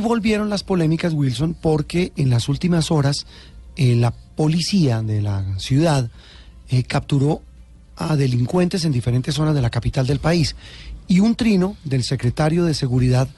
Volvieron las polémicas, Wilson, porque en las últimas horas eh, la policía de la ciudad eh, capturó a delincuentes en diferentes zonas de la capital del país. Y un trino del secretario de Seguridad,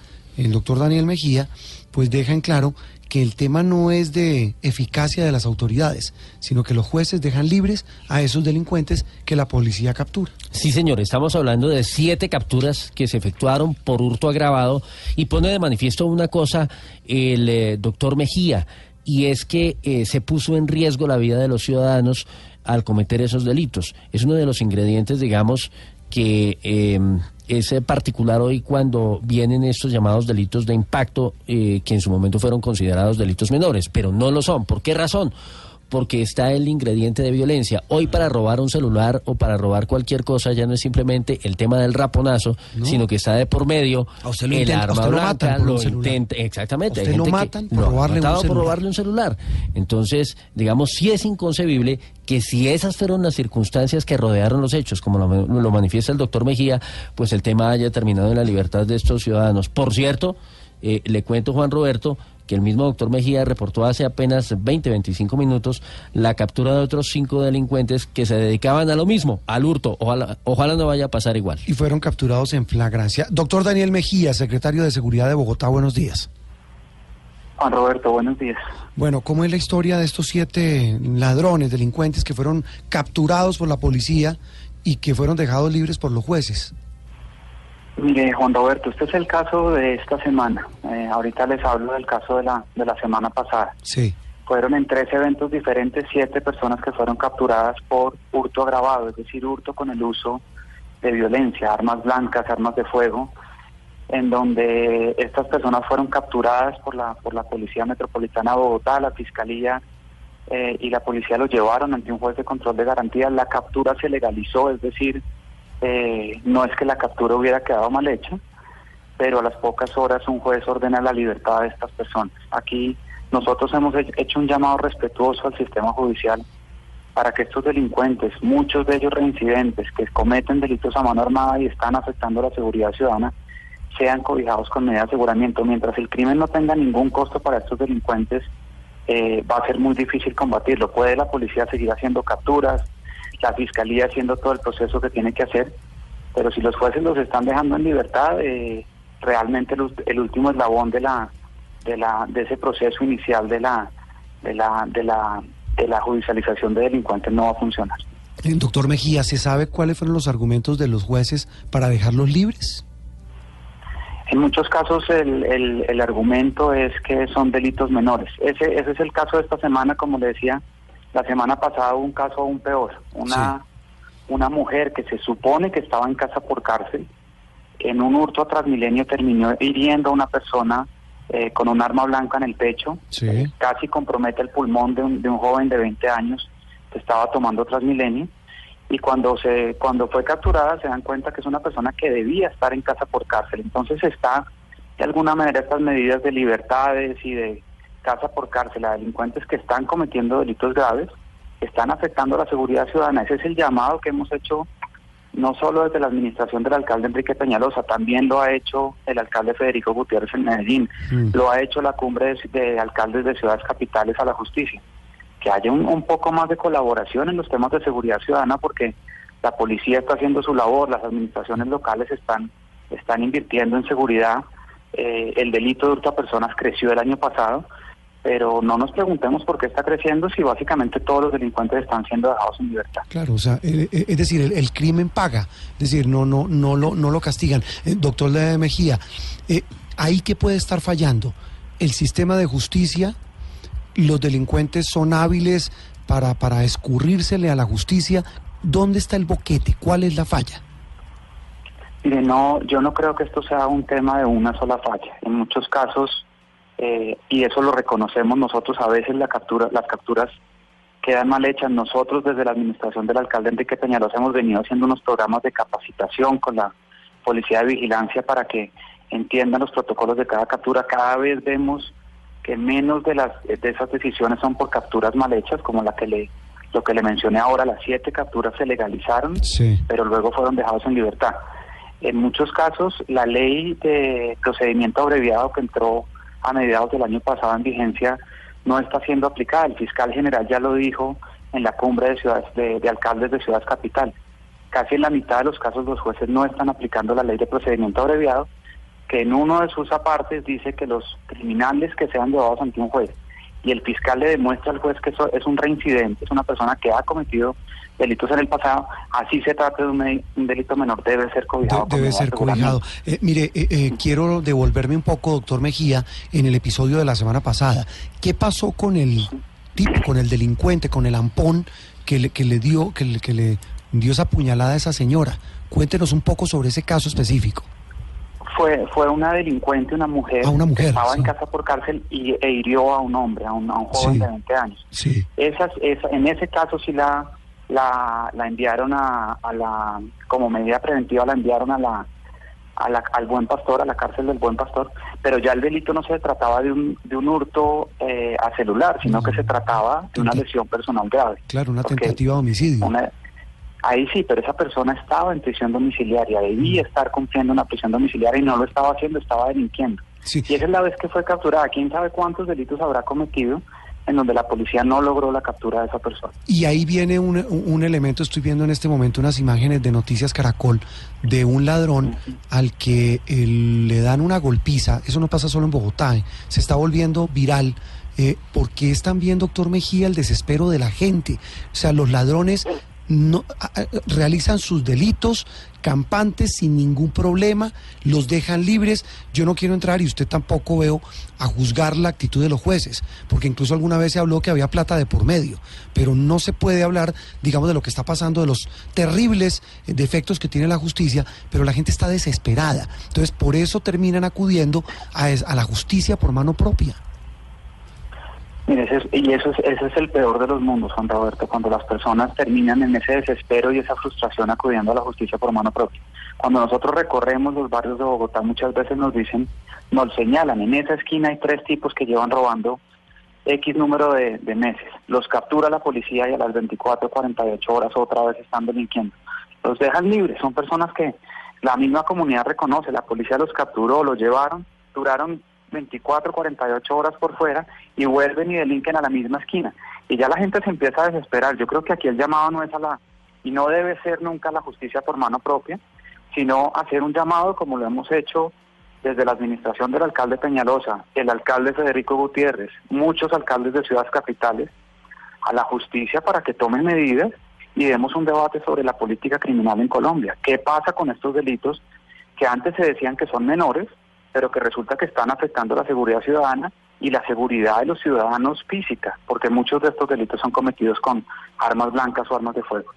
el doctor Daniel Mejía, pues deja en claro que el tema no es de eficacia de las autoridades, sino que los jueces dejan libres a esos delincuentes que la policía captura. Sí, señor, estamos hablando de siete capturas que se efectuaron por hurto agravado y pone de manifiesto una cosa el eh, doctor Mejía, y es que eh, se puso en riesgo la vida de los ciudadanos al cometer esos delitos. Es uno de los ingredientes, digamos, que em, es particular hoy cuando vienen estos llamados delitos de impacto eh, que en su momento fueron considerados delitos menores, pero no lo son. ¿Por qué razón? Porque está el ingrediente de violencia. Hoy para robar un celular o para robar cualquier cosa ya no es simplemente el tema del raponazo, sino que está de por medio el arma blanca, lo, intenta, exactamente. Usted lo matan por, robarle, un por robarle un celular. Entonces, digamos, sí es inconcebible que si esas fueron las circunstancias que rodearon los hechos, como lo, lo manifiesta el doctor Mejía, pues el tema haya terminado en la libertad de estos ciudadanos. Por cierto, eh, le cuento, Juan Roberto, que el mismo doctor Mejía reportó hace apenas 20, 25 minutos la captura de otros cinco delincuentes que se dedicaban a lo mismo, al hurto. Ojalá, ojalá no vaya a pasar igual. Y fueron capturados en flagrancia. Doctor Daniel Mejía, secretario de Seguridad de Bogotá, buenos días. Juan Roberto, buenos días. Bueno, ¿cómo es la historia de estos siete ladrones, delincuentes que fueron capturados por la policía y que fueron dejados libres por los jueces? Mire, Juan Roberto, este es el caso de esta semana. Eh, ahorita les hablo del caso de la, de la semana pasada. Sí. Fueron en tres eventos diferentes siete personas que fueron capturadas por hurto agravado, es decir, hurto con el uso de violencia, armas blancas, armas de fuego, en donde estas personas fueron capturadas por la, por la Policía Metropolitana de Bogotá, la Fiscalía eh, y la policía los llevaron ante un juez de control de garantías. La captura se legalizó, es decir, eh, no es que la captura hubiera quedado mal hecha, pero a las pocas horas un juez ordena la libertad de estas personas. Aquí nosotros hemos hecho un llamado respetuoso al sistema judicial para que estos delincuentes, muchos de ellos reincidentes, que cometen delitos a mano armada y están afectando la seguridad ciudadana, sean cobijados con medidas de aseguramiento. Mientras el crimen no tenga ningún costo para estos delincuentes, eh, va a ser muy difícil combatirlo. Puede la policía seguir haciendo capturas, la fiscalía haciendo todo el proceso que tiene que hacer, pero si los jueces los están dejando en libertad, eh, realmente el, último eslabón de la de la de ese proceso inicial de la de la de la de la judicialización de delincuentes no va a funcionar. Eh, doctor Mejía, ¿se sabe cuáles fueron los argumentos de los jueces para dejarlos libres? En muchos casos el, el, el argumento es que son delitos menores. Ese, ese es el caso de esta semana, como le decía, la semana pasada hubo un caso aún peor, una, una mujer que se supone que estaba en casa por cárcel, en un hurto a Transmilenio terminó hiriendo a una persona eh, con un arma blanca en el pecho, casi compromete el pulmón de un, de un joven de 20 años que estaba tomando Transmilenio y cuando se cuando fue capturada se dan cuenta que es una persona que debía estar en casa por cárcel. Entonces está de alguna manera estas medidas de libertades y de casa por cárcel a delincuentes que están cometiendo delitos graves, están afectando la seguridad ciudadana. Ese es el llamado que hemos hecho no solo desde la administración del alcalde Enrique Peñalosa, también lo ha hecho el alcalde Federico Gutiérrez en Medellín, mm. lo ha hecho la cumbre de, alcaldes de ciudades capitales a la justicia. Que haya un, un poco más de colaboración en los temas de seguridad ciudadana porque la policía está haciendo su labor, las administraciones locales están, están invirtiendo en seguridad. Eh, el delito de hurto a personas creció el año pasado pero no nos preguntemos por qué está creciendo si básicamente todos los delincuentes están siendo dejados en libertad. Claro, o sea, eh, eh, es decir, el, crimen paga, es decir, no no no lo no lo castigan. Eh, doctor de Mejía, ahí qué puede estar fallando, el sistema de justicia, los delincuentes son hábiles para para escurrírsele a la justicia, ¿dónde está el boquete? ¿Cuál es la falla? Mire, no, yo no creo que esto sea un tema de una sola falla. En muchos casos eh, y eso lo reconocemos nosotros a veces la captura, las capturas quedan mal hechas. Nosotros desde la administración del alcalde Enrique Peñalos hemos venido haciendo unos programas de capacitación con la policía de vigilancia para que entiendan los protocolos de cada captura. Cada vez vemos que menos de las de esas decisiones son por capturas mal hechas, como la que le lo que le mencioné ahora, las siete capturas se legalizaron, pero luego fueron dejados en libertad. En muchos casos, la ley de procedimiento abreviado que entró a mediados del año pasado en vigencia no está siendo aplicada. El fiscal general ya lo dijo en la cumbre de ciudades de, alcaldes de ciudades capital. Casi en la mitad de los casos los jueces no están aplicando la ley de procedimiento abreviado, que en uno de sus apartes dice que los criminales que sean llevados ante un juez y el fiscal le demuestra al juez que eso es un reincidente, es una persona que ha cometido delitos en el pasado, así se trata de un, delito menor, debe ser cobijado. debe ser cobijado. Eh, mire, eh, eh, quiero devolverme un poco, doctor Mejía, en el episodio de la semana pasada. ¿Qué pasó con el tipo, con el delincuente, con el ampón que le, que le dio, que le, que le dio esa puñalada a esa señora? Cuéntenos un poco sobre ese caso específico. Fue, fue una delincuente, una mujer, ah, una mujer que estaba en casa por cárcel y e hirió a un hombre, a un, joven de 20 años. Sí. Esas, esa, en ese caso sí la la, la enviaron a, a, la, como medida preventiva la enviaron a la, a la, al buen pastor, a la cárcel del buen pastor, pero ya el delito no se trataba de un, de un hurto eh, a celular, sino que se trataba de una lesión personal grave. Claro, una tentativa de homicidio. Ahí sí, pero esa persona estaba en prisión domiciliaria, debía estar cumpliendo una prisión domiciliaria y no lo estaba haciendo, estaba delinquiendo. Y esa es la vez que fue capturada. ¿Quién sabe cuántos delitos habrá cometido? en donde la policía no logró la captura de esa persona. Y ahí viene un, un elemento, estoy viendo en este momento unas imágenes de Noticias Caracol de un ladrón al que le dan una golpiza, eso no pasa solo en Bogotá, eh, se está volviendo viral. Eh, porque es también, doctor Mejía, el desespero de la gente. O sea, los ladrones no realizan sus delitos campantes sin ningún problema, los dejan libres. Yo no quiero entrar y usted tampoco veo a juzgar la actitud de los jueces, porque incluso alguna vez se habló que había plata de por medio, pero no se puede hablar, digamos, de lo que está pasando, de los terribles eh, defectos que tiene la justicia, pero la gente está desesperada. Entonces, por eso terminan acudiendo a, a la justicia por mano propia. Mire, y eso es, ese es el peor de los mundos, Juan Roberto, cuando las personas terminan en ese desespero y esa frustración acudiendo a la justicia por mano propia. Cuando nosotros recorremos los barrios de Bogotá, muchas veces nos dicen, nos señalan, en esa esquina hay tres tipos que llevan robando X número de, de meses. Los captura la policía y a las 24, 48 horas otra vez están delinquiendo. Los dejan libres, son personas que la misma comunidad reconoce, la policía los capturó, los llevaron, duraron 24, 48 horas por fuera y vuelven y delinquen a la misma esquina. Y ya la gente se empieza a desesperar. Yo creo que aquí el llamado no es a la, y no debe ser nunca la justicia por mano propia, sino hacer un llamado como lo hemos hecho desde la administración del alcalde Peñalosa, el alcalde Federico Gutiérrez, muchos alcaldes de ciudades capitales, a la justicia para que tomen medidas y demos un debate sobre la política criminal en Colombia. ¿Qué pasa con estos delitos que antes se decían que son menores pero que resulta que están afectando la seguridad ciudadana y la seguridad de los ciudadanos física, porque muchos de estos delitos son cometidos con armas blancas o armas de fuego.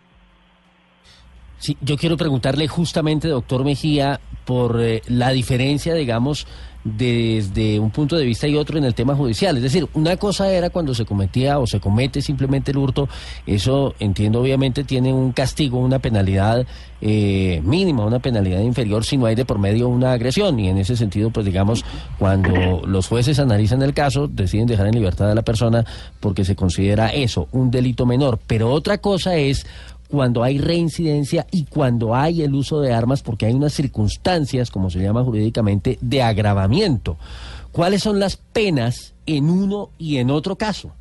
Sí, yo quiero preguntarle justamente, doctor Mejía, por eh, la diferencia, digamos, desde un punto de vista y otro en el tema judicial. Es decir, una cosa era cuando se cometía o se comete simplemente el hurto, eso entiendo obviamente tiene un castigo, una penalidad eh, mínima, una penalidad inferior si no hay de por medio una agresión. Y en ese sentido, pues digamos, cuando los jueces analizan el caso, deciden dejar en libertad a la persona porque se considera eso, un delito menor. Pero otra cosa es cuando hay reincidencia y cuando hay el uso de armas porque hay unas circunstancias, como se llama jurídicamente, de agravamiento. ¿Cuáles son las penas en uno y en otro caso?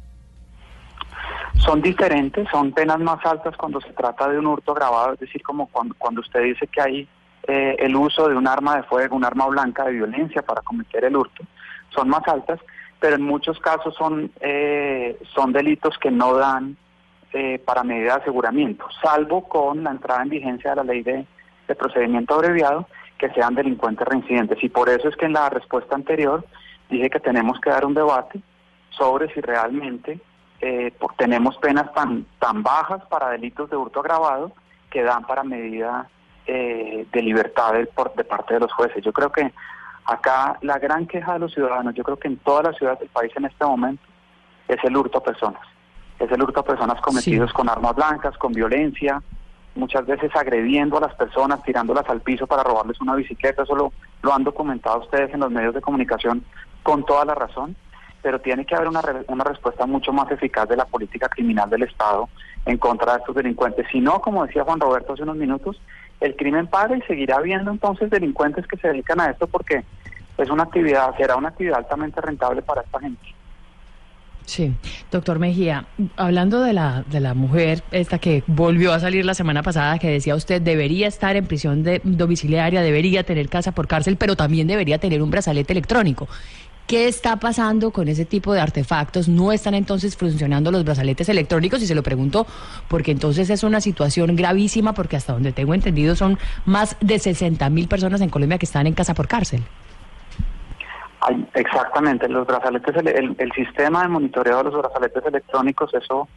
Son diferentes, son penas más altas cuando se trata de un hurto agravado, es decir, como cuando, usted dice que hay eh, el uso de un arma de fuego, un arma blanca de violencia para cometer el hurto, son más altas, pero en muchos casos son, eh, son delitos que no dan eh, para medida de aseguramiento, salvo con la entrada en vigencia de la ley de, procedimiento abreviado, que sean delincuentes reincidentes. Y por eso es que en la respuesta anterior dije que tenemos que dar un debate sobre si realmente eh, tenemos penas tan, tan bajas para delitos de hurto agravado que dan para medida eh, de libertad por, de parte de los jueces. Yo creo que acá la gran queja de los ciudadanos, yo creo que en todas las ciudades del país en este momento, es el hurto a personas es el hurto a personas cometidos con armas blancas, con violencia, muchas veces agrediendo a las personas, tirándolas al piso para robarles una bicicleta, eso lo, han documentado ustedes en los medios de comunicación con toda la razón, pero tiene que haber una, una respuesta mucho más eficaz de la política criminal del Estado en contra de estos delincuentes. Si no, como decía Juan Roberto hace unos minutos, el crimen paga y seguirá habiendo entonces delincuentes que se dedican a esto porque es una actividad, será una actividad altamente rentable para esta gente. Sí, doctor Mejía, hablando de la, de la mujer esta que volvió a salir la semana pasada, que decía usted debería estar en prisión de, domiciliaria, debería tener casa por cárcel, pero también debería tener un brazalete electrónico. ¿Qué está pasando con ese tipo de artefactos? ¿No están entonces funcionando los brazaletes electrónicos? Y se lo pregunto porque entonces es una situación gravísima porque hasta donde tengo entendido son más de 60 mil personas en Colombia que están en casa por cárcel exactamente, los brazaletes, el, sistema de monitoreo de los brazaletes electrónicos, eso,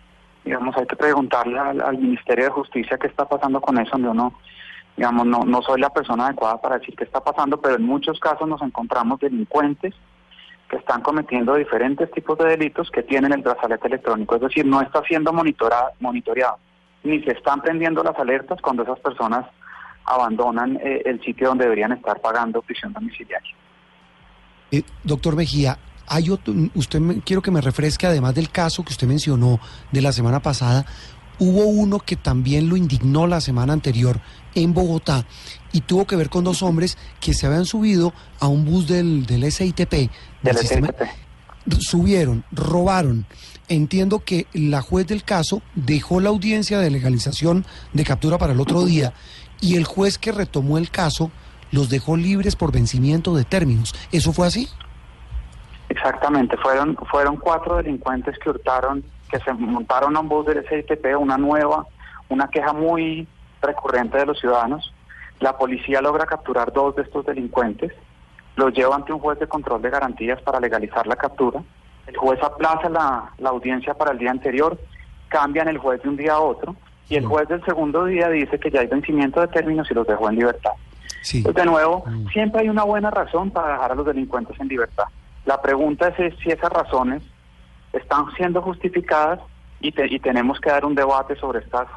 digamos, hay que preguntarle al, Ministerio de Justicia qué está pasando con eso, yo no, digamos, no, soy la persona adecuada para decir qué está pasando, pero en muchos casos nos encontramos delincuentes que están cometiendo diferentes tipos de delitos que tienen el brazalete electrónico, es decir, no está siendo monitoreado, ni se están prendiendo las alertas cuando esas personas abandonan eh, el sitio donde deberían estar pagando prisión domiciliaria. Eh, doctor Mejía, hay usted quiero que me refresque, además del caso que usted mencionó de la semana pasada, hubo uno que también lo indignó la semana anterior en Bogotá y tuvo que ver con dos hombres que se habían subido a un bus del, del SITP, del, sistema, subieron, robaron. Entiendo que la juez del caso dejó la audiencia de legalización de captura para el otro día y el juez que retomó el caso los dejó libres por vencimiento de términos. ¿Eso fue así? Exactamente, fueron, fueron cuatro delincuentes que hurtaron, que se montaron a un bus del SITP, una nueva, una queja muy recurrente de los ciudadanos. La policía logra capturar dos de estos delincuentes, los lleva ante un juez de control de garantías para legalizar la captura. El juez aplaza la, la audiencia para el día anterior, cambian el juez de un día a otro y el juez del segundo día dice que ya hay vencimiento de términos y los dejó en libertad. Pues de nuevo, mm. siempre hay una buena razón para dejar a los delincuentes en libertad. La pregunta es si esas razones están siendo justificadas y, y tenemos que dar un debate sobre estas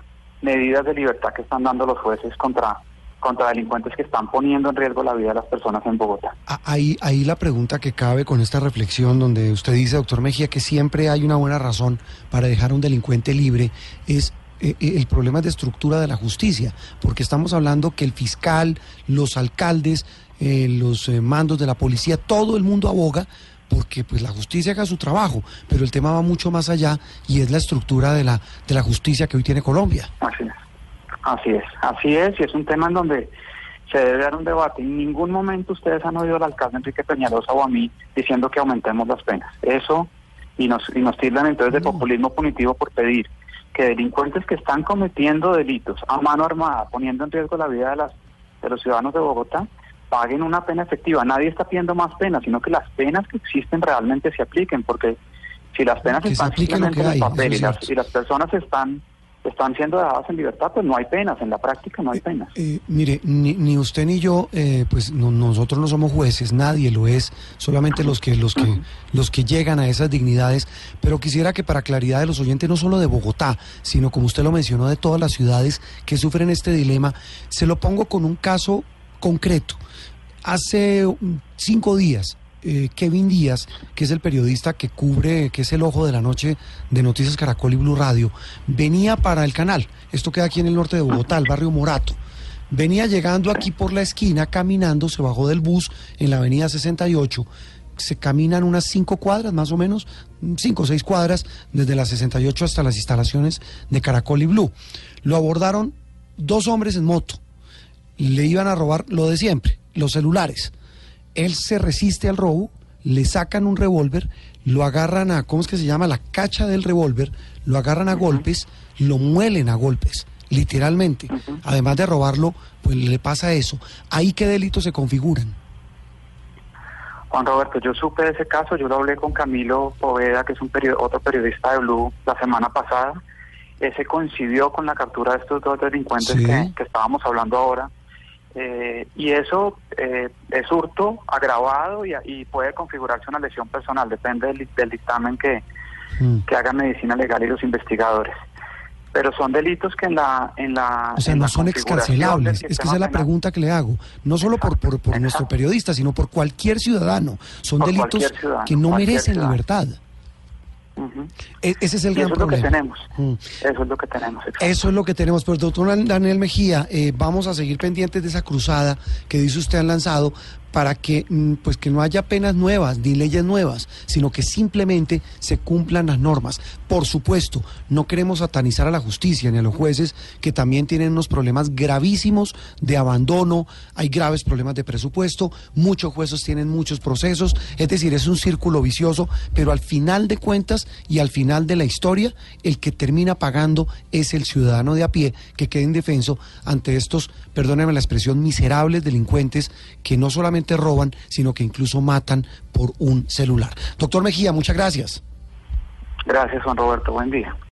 medidas de libertad que están dando los jueces contra contra delincuentes que están poniendo en riesgo la vida de las personas en Bogotá. Ah, ahí, ahí la pregunta que cabe con esta reflexión donde usted dice, doctor Mejía, que siempre hay una buena razón para dejar a un delincuente libre, es el problema de estructura de la justicia, porque estamos hablando que el fiscal, los alcaldes, eh, los mandos de la policía, todo el mundo aboga porque pues la justicia haga su trabajo, pero el tema va mucho más allá y es la estructura de la de la justicia que hoy tiene Colombia. Así es, así es, así es y es un tema en donde se debe dar un debate. En ningún momento ustedes han oído al alcalde Enrique Peñalosa o a mí diciendo que aumentemos las penas. Eso y nos y nos tildan entonces de populismo punitivo por pedir que delincuentes que están cometiendo delitos a mano armada, poniendo en riesgo la vida de, las, de los ciudadanos de Bogotá, paguen una pena efectiva. Nadie está pidiendo más penas, sino que las penas que existen realmente se apliquen, porque si las penas están simplemente en el papel y las, y las personas están están siendo dejadas en libertad, pues no hay penas, en la práctica no hay eh, penas. Eh, mire, ni, ni, usted ni yo, eh, pues nosotros no somos jueces, nadie lo es, solamente los que, los que, los que llegan a esas dignidades, pero quisiera que para claridad de los oyentes, no solo de Bogotá, sino como usted lo mencionó, de todas las ciudades que sufren este dilema, se lo pongo con un caso concreto. Hace cinco días, eh, Kevin Díaz, que es el periodista que cubre, que es el ojo de la noche de Noticias Caracol y Blue Radio, venía para el canal. Esto queda aquí en el norte de Bogotá, el barrio Morato. Venía llegando aquí por la esquina, caminando, se bajó del bus en la avenida 68. Se caminan unas cinco cuadras, más o menos, cinco o seis cuadras, desde la 68 hasta las instalaciones de Caracol y Blue. Lo abordaron dos hombres en moto. Le iban a robar lo de siempre, los celulares él se resiste al robo, le sacan un revólver, lo agarran a, ¿cómo es que se llama? La cacha del revólver, lo agarran a golpes, lo muelen a golpes, literalmente. Además de robarlo, pues le pasa eso. ¿Ahí qué delitos se configuran? Juan Roberto, yo supe de ese caso, yo lo hablé con Camilo Poveda, que es un otro periodista de Blue, la semana pasada. Ese coincidió con la captura de estos dos delincuentes que estábamos hablando ahora. Eh, y eso eh, es hurto agravado y, puede configurarse una lesión personal, depende del, dictamen que, mm. que haga medicina legal y los investigadores. Pero son delitos que en la... En la o sea, no son excarcelables. Es que esa es la pregunta que le hago. No solo por, por, nuestro periodista, sino por cualquier ciudadano. Son delitos que no merecen libertad. E-, ese es el gran eso problema. Es lo que tenemos. Mm. Eso es lo que tenemos. Eso es lo que tenemos. Pues doctor Daniel Mejía, eh, vamos a seguir pendientes de esa cruzada que dice usted han lanzado para que mm, pues que no haya penas nuevas ni leyes nuevas, sino que simplemente se cumplan las normas. Por supuesto, no queremos satanizar a la justicia ni a los jueces que también tienen unos problemas gravísimos de abandono, hay graves problemas de presupuesto, muchos jueces tienen muchos procesos, es decir, es un círculo vicioso, pero al final de cuentas y al final de la historia, el que termina pagando es el ciudadano de a pie que queda indefenso ante estos, perdónenme la expresión, miserables delincuentes que no solamente roban, sino que incluso matan por un celular. Doctor Mejía, muchas gracias. Gracias, Juan Roberto. Buen día.